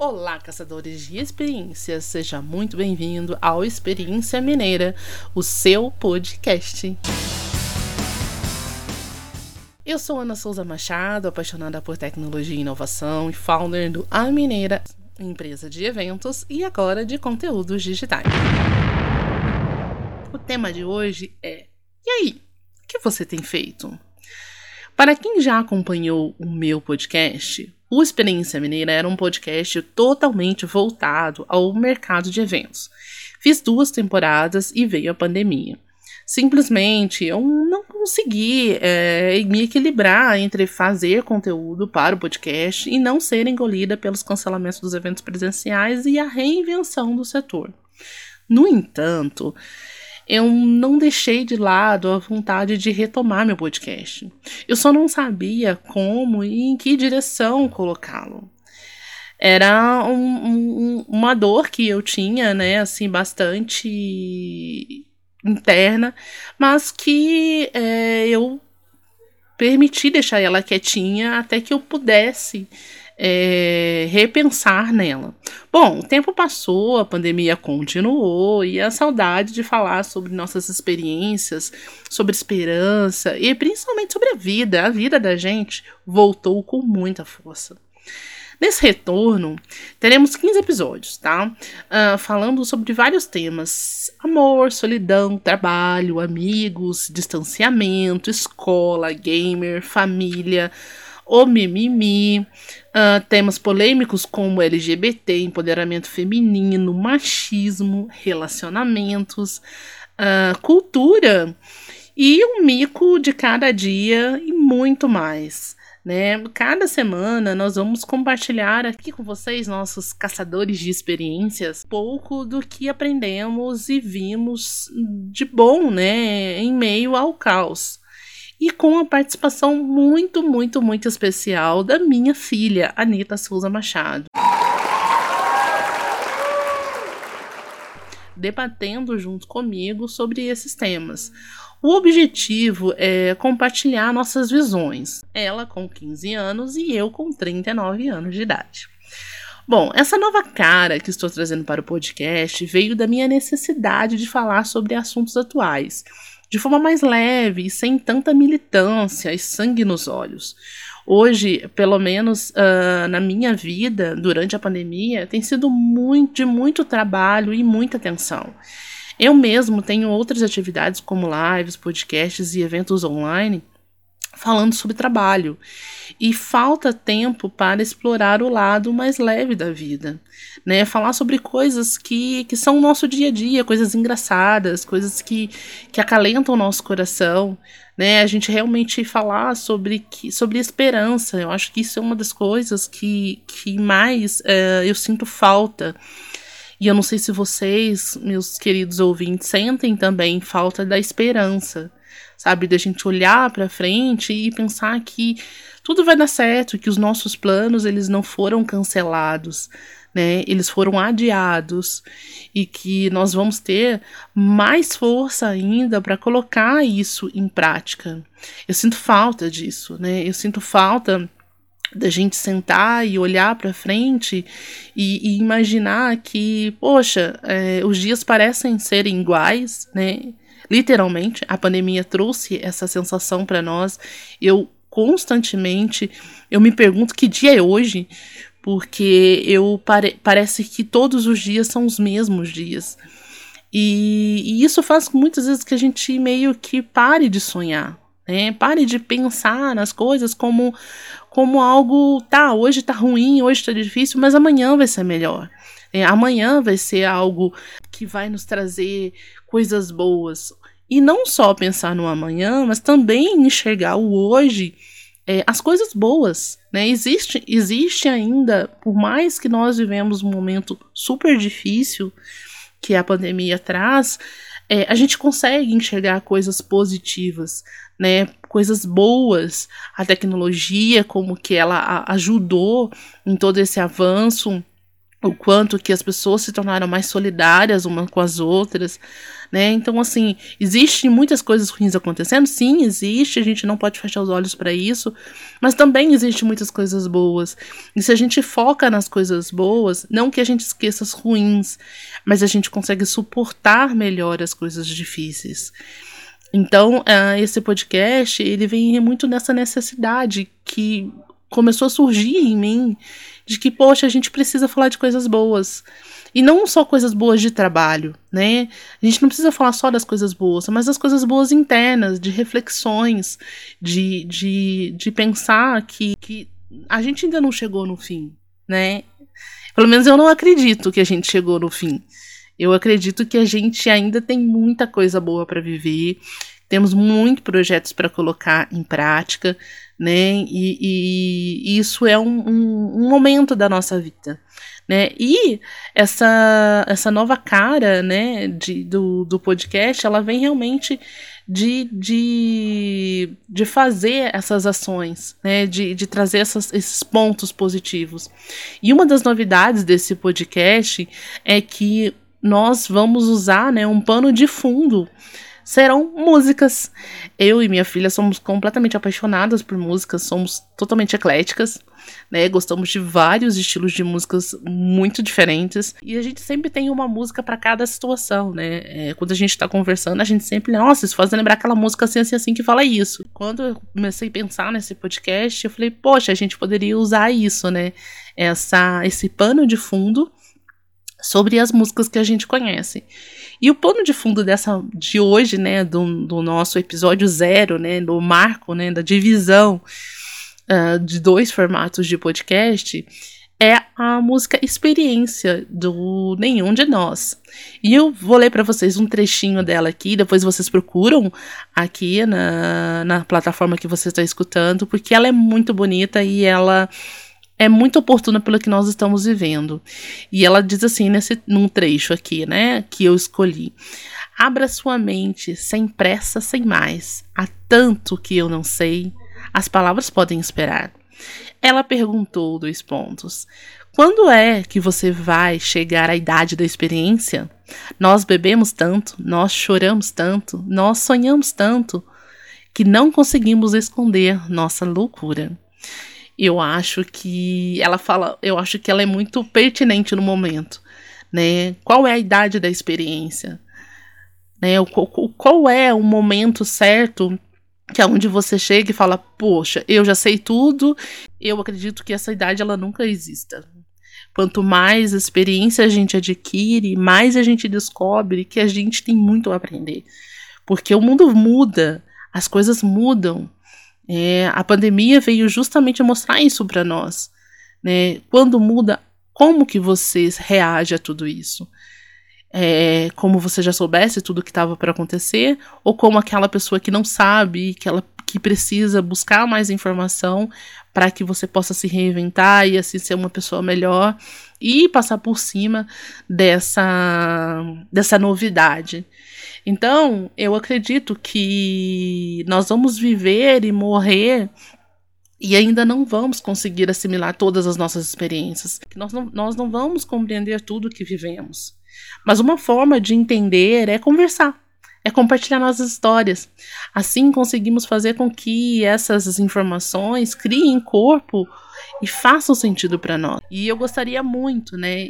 Olá, caçadores de experiências, seja muito bem-vindo ao Experiência Mineira, o seu podcast. Eu sou Ana Souza Machado, apaixonada por tecnologia e inovação e founder do A Mineira, empresa de eventos e agora de conteúdos digitais. O tema de hoje é: e aí, o que você tem feito? Para quem já acompanhou o meu podcast, o Experiência Mineira era um podcast totalmente voltado ao mercado de eventos. Fiz duas temporadas e veio a pandemia. Simplesmente eu não consegui é, me equilibrar entre fazer conteúdo para o podcast e não ser engolida pelos cancelamentos dos eventos presenciais e a reinvenção do setor. No entanto, eu não deixei de lado a vontade de retomar meu podcast. Eu só não sabia como e em que direção colocá-lo. Era um, um, uma dor que eu tinha, né, assim, bastante interna, mas que é, eu permiti deixar ela quietinha até que eu pudesse é, repensar nela. Bom, o tempo passou, a pandemia continuou e a saudade de falar sobre nossas experiências, sobre esperança e principalmente sobre a vida, a vida da gente voltou com muita força. Nesse retorno, teremos 15 episódios, tá? Uh, falando sobre vários temas: amor, solidão, trabalho, amigos, distanciamento, escola, gamer, família o mimimi, uh, temas polêmicos como LGBT, empoderamento feminino, machismo, relacionamentos, uh, cultura e um mico de cada dia e muito mais. Né? Cada semana nós vamos compartilhar aqui com vocês, nossos caçadores de experiências, pouco do que aprendemos e vimos de bom, né, em meio ao caos e com a participação muito, muito, muito especial da minha filha, Anita Souza Machado. Debatendo junto comigo sobre esses temas. O objetivo é compartilhar nossas visões, ela com 15 anos e eu com 39 anos de idade. Bom, essa nova cara que estou trazendo para o podcast veio da minha necessidade de falar sobre assuntos atuais de forma mais leve e sem tanta militância e sangue nos olhos. Hoje, pelo menos uh, na minha vida, durante a pandemia, tem sido muito, de muito trabalho e muita atenção. Eu mesmo tenho outras atividades como lives, podcasts e eventos online falando sobre trabalho. E falta tempo para explorar o lado mais leve da vida, né? Falar sobre coisas que, que são o nosso dia a dia, coisas engraçadas, coisas que, que acalentam o nosso coração, né? A gente realmente falar sobre, que, sobre esperança. Eu acho que isso é uma das coisas que, que mais uh, eu sinto falta. E eu não sei se vocês, meus queridos ouvintes, sentem também falta da esperança sabe? Da gente olhar para frente e pensar que tudo vai dar certo, que os nossos planos eles não foram cancelados, né? Eles foram adiados e que nós vamos ter mais força ainda para colocar isso em prática. Eu sinto falta disso, né? Eu sinto falta da gente sentar e olhar para frente e, e, imaginar que, poxa, é, os dias parecem serem iguais, né? Literalmente, a pandemia trouxe essa sensação para nós. Eu constantemente eu me pergunto que dia é hoje, porque eu pare parece que todos os dias são os mesmos dias. E, e isso faz muitas vezes que a gente meio que pare de sonhar, né? Pare de pensar nas coisas como como algo, tá, hoje tá ruim, hoje tá difícil, mas amanhã vai ser melhor. É, amanhã vai ser algo que vai nos trazer coisas boas. E não só pensar no amanhã, mas também enxergar o hoje, é, as coisas boas. Né? Existe, existe ainda, por mais que nós vivemos um momento super difícil que a pandemia traz, é, a gente consegue enxergar coisas positivas, né? Coisas boas, a tecnologia, como que ela ajudou em todo esse avanço o quanto que as pessoas se tornaram mais solidárias umas com as outras, né? Então, assim, existem muitas coisas ruins acontecendo? Sim, existe, a gente não pode fechar os olhos para isso, mas também existem muitas coisas boas. E se a gente foca nas coisas boas, não que a gente esqueça as ruins, mas a gente consegue suportar melhor as coisas difíceis. Então, uh, esse podcast, ele vem muito nessa necessidade que começou a surgir em mim de que, poxa, a gente precisa falar de coisas boas. E não só coisas boas de trabalho, né? A gente não precisa falar só das coisas boas, mas das coisas boas internas, de reflexões, de, de, de pensar que, que a gente ainda não chegou no fim, né? Pelo menos eu não acredito que a gente chegou no fim. Eu acredito que a gente ainda tem muita coisa boa para viver, temos muitos projetos para colocar em prática, né? E, e isso é um, um, um, momento da nossa vida, né? E essa, essa nova cara, né, de, do, do podcast, ela vem realmente de, de, de fazer essas ações, né, de, de trazer essas, esses pontos positivos. E uma das novidades desse podcast é que nós vamos usar, né, um pano de fundo serão músicas. Eu e minha filha somos completamente apaixonadas por músicas, somos totalmente ecléticas, né? Gostamos de vários estilos de músicas muito diferentes e a gente sempre tem uma música para cada situação, né? É, quando a gente tá conversando, a gente sempre, nossa, isso faz lembrar aquela música assim, assim, assim que fala isso. Quando eu comecei a pensar nesse podcast, eu falei, poxa, a gente poderia usar isso, né? Essa, esse pano de fundo sobre as músicas que a gente conhece. E o pano de fundo dessa de hoje, né, do, do nosso episódio zero, né, do marco, né, da divisão uh, de dois formatos de podcast, é a música Experiência do Nenhum de Nós. E eu vou ler para vocês um trechinho dela aqui, depois vocês procuram aqui na, na plataforma que você está escutando, porque ela é muito bonita e ela é muito oportuna pelo que nós estamos vivendo. E ela diz assim nesse num trecho aqui, né, que eu escolhi. Abra sua mente sem pressa, sem mais. Há tanto que eu não sei. As palavras podem esperar. Ela perguntou dois pontos. Quando é que você vai chegar à idade da experiência? Nós bebemos tanto, nós choramos tanto, nós sonhamos tanto que não conseguimos esconder nossa loucura eu acho que ela fala, eu acho que ela é muito pertinente no momento, né? Qual é a idade da experiência? Né? O, qual é o momento certo que é onde você chega e fala, poxa, eu já sei tudo, eu acredito que essa idade ela nunca exista. Quanto mais experiência a gente adquire, mais a gente descobre que a gente tem muito a aprender. Porque o mundo muda, as coisas mudam, é, a pandemia veio justamente mostrar isso para nós. Né? Quando muda, como que você reage a tudo isso? É, como você já soubesse tudo que estava para acontecer, ou como aquela pessoa que não sabe, que ela que precisa buscar mais informação para que você possa se reinventar e assim ser uma pessoa melhor e passar por cima dessa dessa novidade. Então, eu acredito que nós vamos viver e morrer e ainda não vamos conseguir assimilar todas as nossas experiências. Nós não, nós não vamos compreender tudo que vivemos. Mas uma forma de entender é conversar, é compartilhar nossas histórias. Assim conseguimos fazer com que essas informações criem corpo e façam sentido para nós. E eu gostaria muito, né,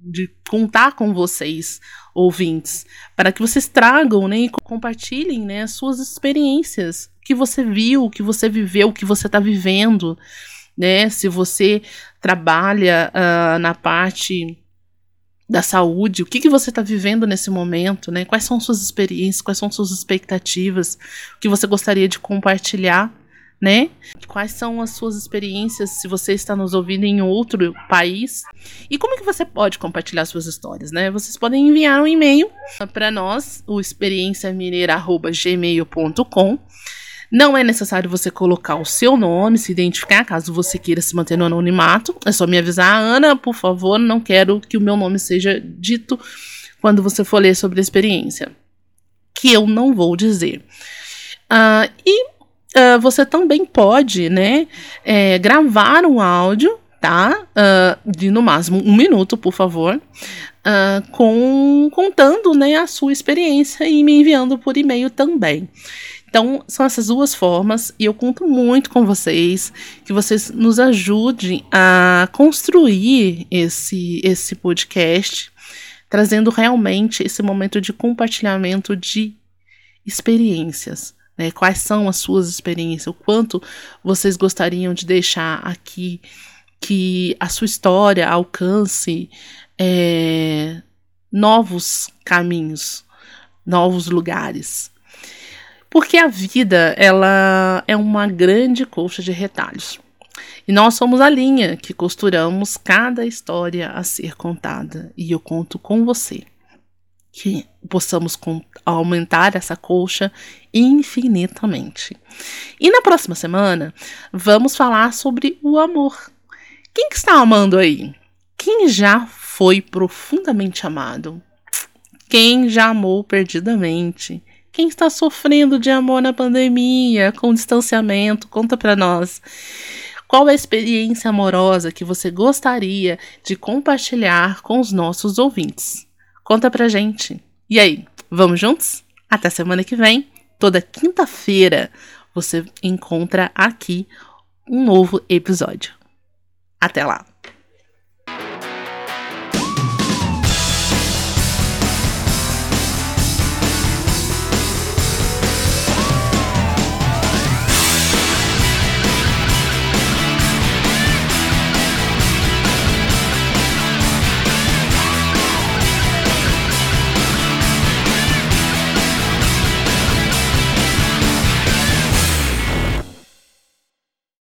de contar com vocês, ouvintes, para que vocês tragam né, e compartilhem né, as suas experiências, o que você viu, o que você viveu, o que você está vivendo, né? Se você trabalha uh, na parte da saúde, o que, que você está vivendo nesse momento, né? Quais são suas experiências, quais são suas expectativas, o que você gostaria de compartilhar né? Quais são as suas experiências se você está nos ouvindo em outro país? E como que você pode compartilhar suas histórias, né? Vocês podem enviar um e-mail para nós, o experienciamineira@gmail.com. Não é necessário você colocar o seu nome, se identificar, caso você queira se manter no anonimato. É só me avisar, Ana, por favor, não quero que o meu nome seja dito quando você for ler sobre a experiência. Que eu não vou dizer. Uh, e uh, você também pode né, é, gravar um áudio tá? Uh, de no máximo um minuto, por favor, uh, com contando, né, a sua experiência e me enviando por e-mail também. Então, são essas duas formas, e eu conto muito com vocês, que vocês nos ajudem a construir esse, esse podcast, trazendo realmente esse momento de compartilhamento de experiências. Né? Quais são as suas experiências? O quanto vocês gostariam de deixar aqui que a sua história alcance é, novos caminhos, novos lugares. Porque a vida, ela é uma grande colcha de retalhos. E nós somos a linha que costuramos cada história a ser contada. E eu conto com você que possamos aumentar essa colcha infinitamente. E na próxima semana, vamos falar sobre o amor. Quem que está amando aí? Quem já foi profundamente amado? Quem já amou perdidamente? Quem está sofrendo de amor na pandemia, com distanciamento? Conta para nós. Qual a experiência amorosa que você gostaria de compartilhar com os nossos ouvintes? Conta pra gente. E aí, vamos juntos? Até semana que vem, toda quinta-feira, você encontra aqui um novo episódio. Até lá!